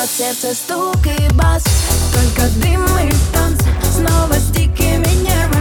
под сердце стук и бас. Только дым и танц, снова с дикими нервами